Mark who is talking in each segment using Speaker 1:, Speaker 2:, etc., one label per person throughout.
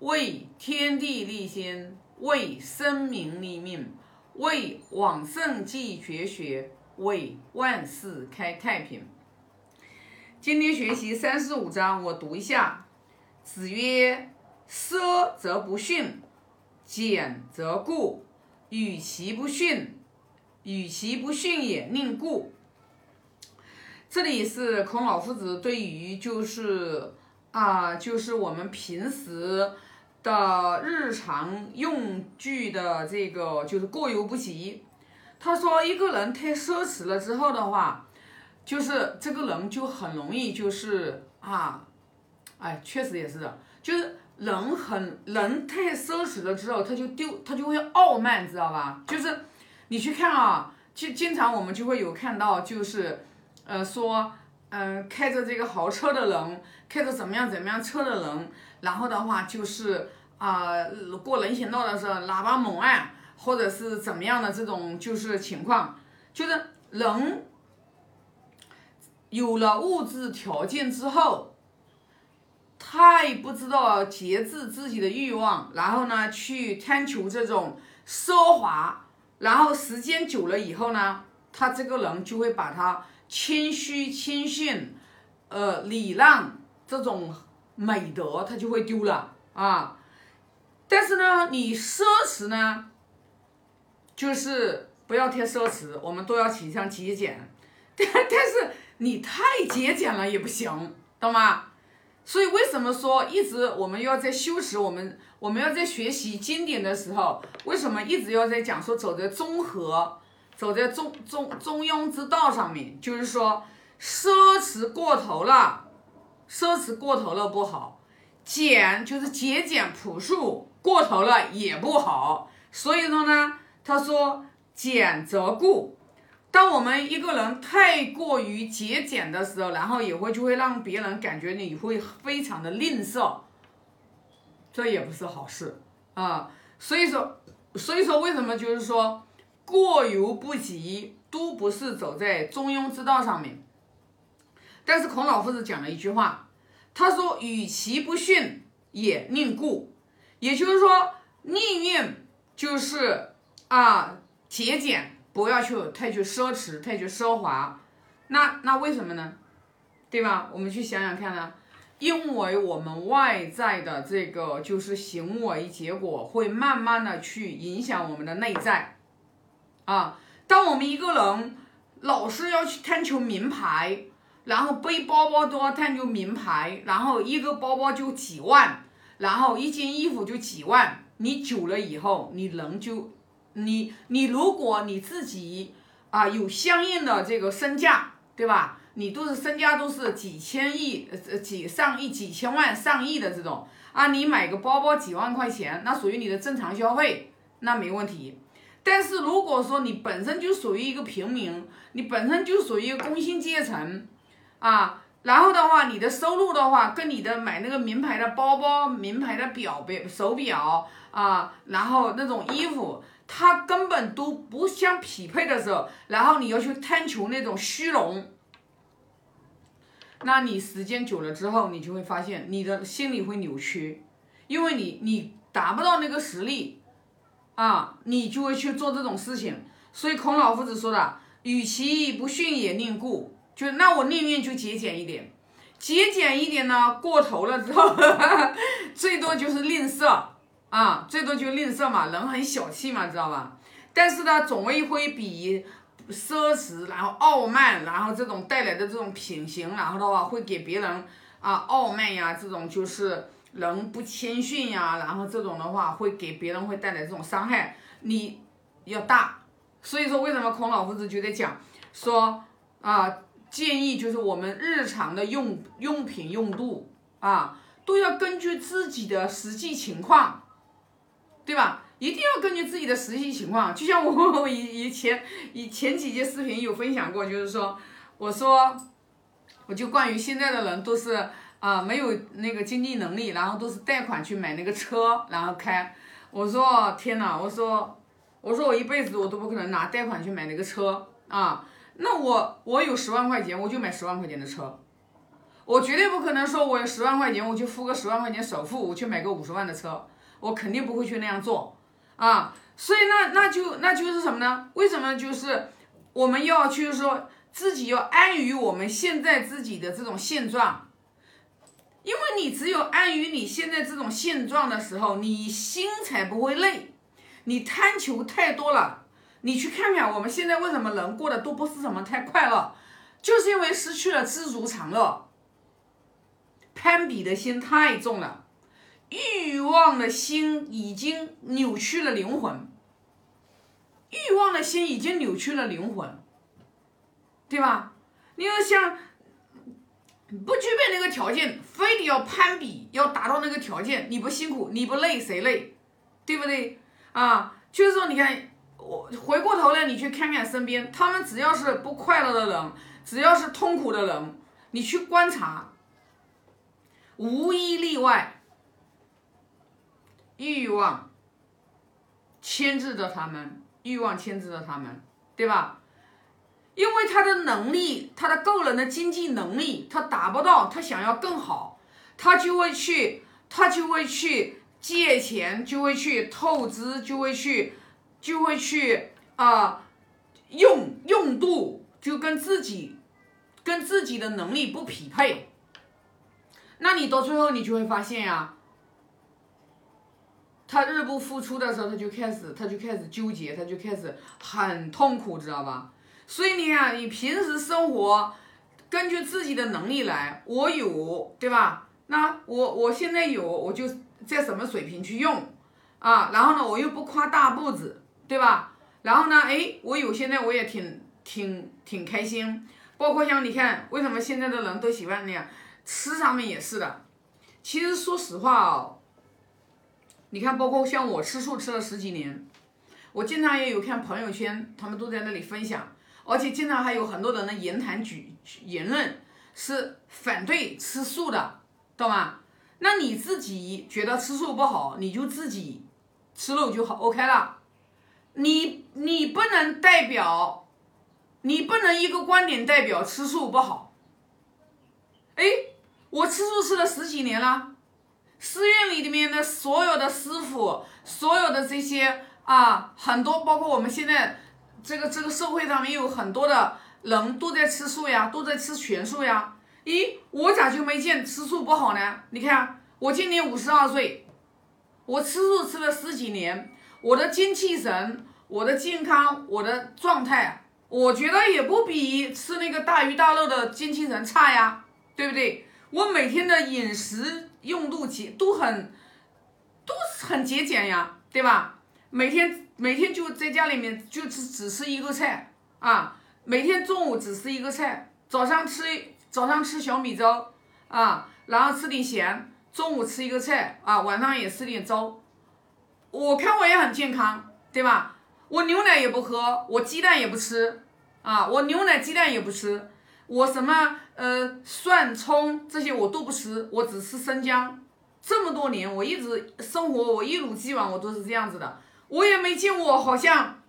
Speaker 1: 为天地立心，为生民立命，为往圣继绝学，为万世开太平。今天学习三十五章，我读一下。子曰：“奢则不逊，俭则固。与其不逊，与其不逊也，宁固。”这里是孔老夫子对于就是啊，就是我们平时的日常用具的这个就是过犹不及。他说，一个人太奢侈了之后的话。就是这个人就很容易就是啊，哎，确实也是的，就是人很人太奢侈了之后，他就丢他就会傲慢，知道吧？就是你去看啊，就经常我们就会有看到，就是呃说嗯开着这个豪车的人，开着怎么样怎么样车的人，然后的话就是啊过人行道的时候喇叭猛按，或者是怎么样的这种就是情况，就是人。有了物质条件之后，太不知道节制自己的欲望，然后呢，去贪求这种奢华，然后时间久了以后呢，他这个人就会把他谦虚、谦逊、呃礼让这种美德，他就会丢了啊。但是呢，你奢侈呢，就是不要太奢侈，我们都要倾向节俭，但 但是。你太节俭了也不行，懂吗？所以为什么说一直我们要在修持我们，我们要在学习经典的时候，为什么一直要在讲说走在中和，走在中中中庸之道上面？就是说奢侈过头了，奢侈过头了不好，俭就是节俭朴素过头了也不好。所以说呢，他说俭则固。当我们一个人太过于节俭的时候，然后也会就会让别人感觉你会非常的吝啬，这也不是好事啊。所以说，所以说为什么就是说过犹不及，都不是走在中庸之道上面。但是孔老夫子讲了一句话，他说：“与其不逊，也宁固。”也就是说，宁愿就是啊节俭。不要去太去奢侈，太去奢华，那那为什么呢？对吧？我们去想想看呢，因为我们外在的这个就是行为结果会慢慢的去影响我们的内在啊。当我们一个人老是要去贪求名牌，然后背包包都要贪求名牌，然后一个包包就几万，然后一件衣服就几万，你久了以后，你人就。你你如果你自己啊有相应的这个身价，对吧？你都是身家都是几千亿呃几上亿几千万上亿的这种啊，你买个包包几万块钱，那属于你的正常消费，那没问题。但是如果说你本身就属于一个平民，你本身就属于工薪阶层啊，然后的话，你的收入的话跟你的买那个名牌的包包、名牌的表表手表啊，然后那种衣服。它根本都不相匹配的时候，然后你要去贪求那种虚荣，那你时间久了之后，你就会发现你的心理会扭曲，因为你你达不到那个实力，啊，你就会去做这种事情。所以孔老夫子说的，与其不逊也宁固，就那我宁愿就节俭一点，节俭一点呢，过头了之后，最多就是吝啬。啊，最多就吝啬嘛，人很小气嘛，知道吧？但是呢，总会会比奢侈，然后傲慢，然后这种带来的这种品行，然后的话会给别人啊傲慢呀，这种就是人不谦逊呀，然后这种的话会给别人会带来这种伤害，你要大。所以说，为什么孔老夫子就在讲说啊，建议就是我们日常的用用品用度啊，都要根据自己的实际情况。对吧？一定要根据自己的实际情况，就像我以以前以前几节视频有分享过，就是说，我说，我就关于现在的人都是啊没有那个经济能力，然后都是贷款去买那个车，然后开。我说天哪，我说我说我一辈子我都不可能拿贷款去买那个车啊。那我我有十万块钱，我就买十万块钱的车。我绝对不可能说我有十万块钱，我就付个十万块钱首付，我去买个五十万的车，我肯定不会去那样做啊。所以那那就那就是什么呢？为什么就是我们要去说自己要安于我们现在自己的这种现状？因为你只有安于你现在这种现状的时候，你心才不会累。你贪求太多了，你去看看我们现在为什么人过得都不是什么太快乐，就是因为失去了知足常乐。攀比的心太重了，欲望的心已经扭曲了灵魂。欲望的心已经扭曲了灵魂，对吧？你要想不具备那个条件，非得要攀比，要达到那个条件，你不辛苦，你不累，谁累？对不对？啊，就是说，你看我回过头来，你去看看身边，他们只要是不快乐的人，只要是痛苦的人，你去观察。无一例外，欲望牵制着他们，欲望牵制着他们，对吧？因为他的能力，他的个人的经济能力，他达不到，他想要更好，他就会去，他就会去借钱，就会去透支，就会去，就会去啊，用用度就跟自己，跟自己的能力不匹配。那你到最后，你就会发现呀，他日不付出的时候，他就开始，他就开始纠结，他就开始很痛苦，知道吧？所以你看，你平时生活根据自己的能力来，我有，对吧？那我我现在有，我就在什么水平去用啊？然后呢，我又不夸大步子，对吧？然后呢，哎，我有现在我也挺挺挺开心，包括像你看，为什么现在的人都喜欢那样？吃上面也是的，其实说实话哦，你看，包括像我吃素吃了十几年，我经常也有看朋友圈，他们都在那里分享，而且经常还有很多人的言谈举言论是反对吃素的，懂吗？那你自己觉得吃素不好，你就自己吃肉就好，OK 了。你你不能代表，你不能一个观点代表吃素不好，哎。我吃素吃了十几年了，寺院里面的所有的师傅，所有的这些啊，很多包括我们现在这个这个社会上面有很多的人都在吃素呀，都在吃全素呀。咦，我咋就没见吃素不好呢？你看我今年五十二岁，我吃素吃了十几年，我的精气神、我的健康、我的状态，我觉得也不比吃那个大鱼大肉的精气神差呀，对不对？我每天的饮食用度节都很，都很节俭呀，对吧？每天每天就在家里面就只只吃一个菜啊，每天中午只吃一个菜，早上吃早上吃小米粥啊，然后吃点咸，中午吃一个菜啊，晚上也吃点粥。我看我也很健康，对吧？我牛奶也不喝，我鸡蛋也不吃啊，我牛奶鸡蛋也不吃。我什么呃蒜葱这些我都不吃，我只吃生姜。这么多年我一直生活，我一如既往我都是这样子的，我也没见我好像，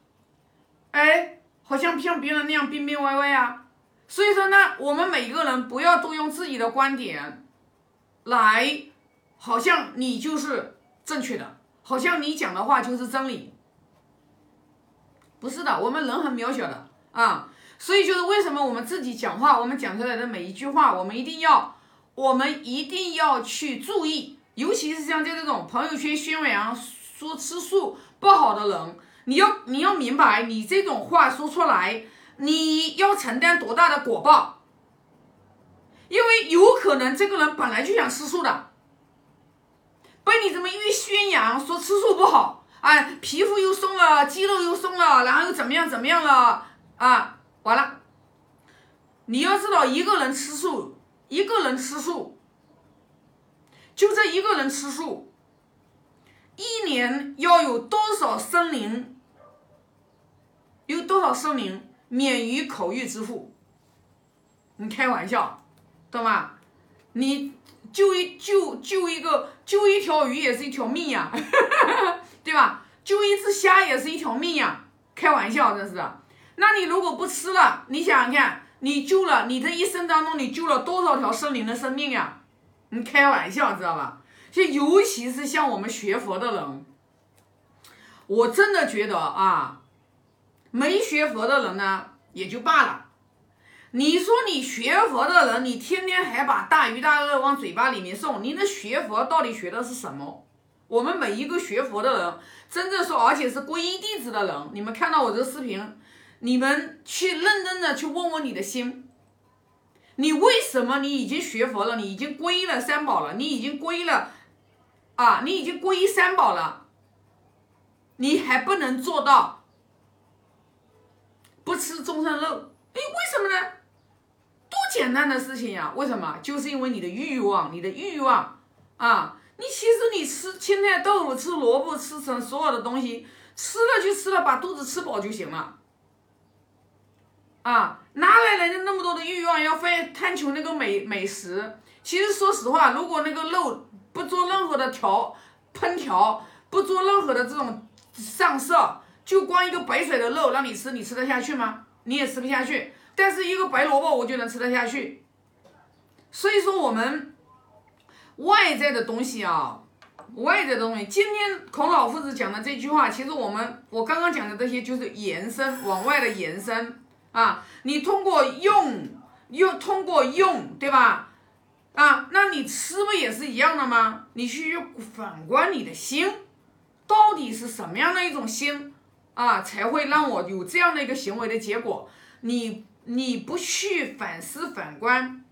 Speaker 1: 哎，好像不像别人那样病病歪歪啊。所以说呢，我们每一个人不要都用自己的观点来，好像你就是正确的，好像你讲的话就是真理。不是的，我们人很渺小的啊。所以就是为什么我们自己讲话，我们讲出来的每一句话，我们一定要，我们一定要去注意，尤其是像这种朋友圈宣扬说吃素不好的人，你要你要明白，你这种话说出来，你要承担多大的果报，因为有可能这个人本来就想吃素的，被你这么一宣扬说吃素不好，哎，皮肤又松了，肌肉又松了，然后又怎么样怎么样了啊？完了，你要知道，一个人吃素，一个人吃素，就这一个人吃素，一年要有多少生灵，有多少生灵免于口欲之苦？你开玩笑，懂吗？你救一救救一个救一条鱼也是一条命呀，对吧？救一只虾也是一条命呀，开玩笑，真是。那你如果不吃了，你想想看，你救了你这一生当中，你救了多少条生灵的生命呀？你开玩笑知道吧？就尤其是像我们学佛的人，我真的觉得啊，没学佛的人呢也就罢了。你说你学佛的人，你天天还把大鱼大肉往嘴巴里面送，你那学佛到底学的是什么？我们每一个学佛的人，真正说而且是皈依弟子的人，你们看到我这个视频，你们去认真的去问问你的心，你为什么你已经学佛了，你已经皈依了三宝了，你已经皈依了啊，你已经皈依三宝了，你还不能做到不吃众生肉？哎，为什么呢？简单的事情呀！为什么？就是因为你的欲望，你的欲望啊！你其实你吃青菜豆腐，吃萝卜，吃成所有的东西，吃了就吃了，把肚子吃饱就行了。啊，哪来人家那么多的欲望，要非贪求那个美美食？其实说实话，如果那个肉不做任何的调烹调，不做任何的这种上色，就光一个白水的肉让你吃，你吃得下去吗？你也吃不下去。但是一个白萝卜我就能吃得下去，所以说我们外在的东西啊，外在的东西，今天孔老夫子讲的这句话，其实我们我刚刚讲的这些就是延伸往外的延伸啊，你通过用用通过用，对吧？啊，那你吃不也是一样的吗？你去反观你的心，到底是什么样的一种心啊，才会让我有这样的一个行为的结果？你。你不去反思反观，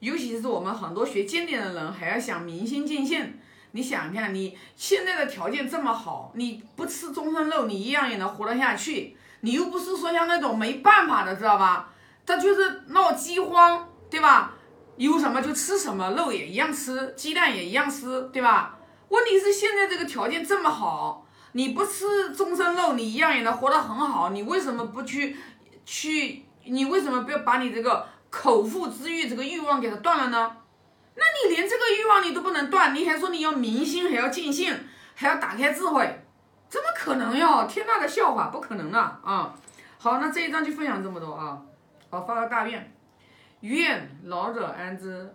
Speaker 1: 尤其是我们很多学经典的人，还要想明心见性。你想一下，你现在的条件这么好，你不吃终身肉，你一样也能活得下去。你又不是说像那种没办法的，知道吧？他就是闹饥荒，对吧？有什么就吃什么，肉也一样吃，鸡蛋也一样吃，对吧？问题是现在这个条件这么好，你不吃终身肉，你一样也能活得很好。你为什么不去去？你为什么不要把你这个口腹之欲这个欲望给它断了呢？那你连这个欲望你都不能断，你还说你要明心，还要尽兴，还要打开智慧，怎么可能哟？天大的笑话，不可能的啊！好，那这一章就分享这么多啊。好，发个大愿，愿老者安之。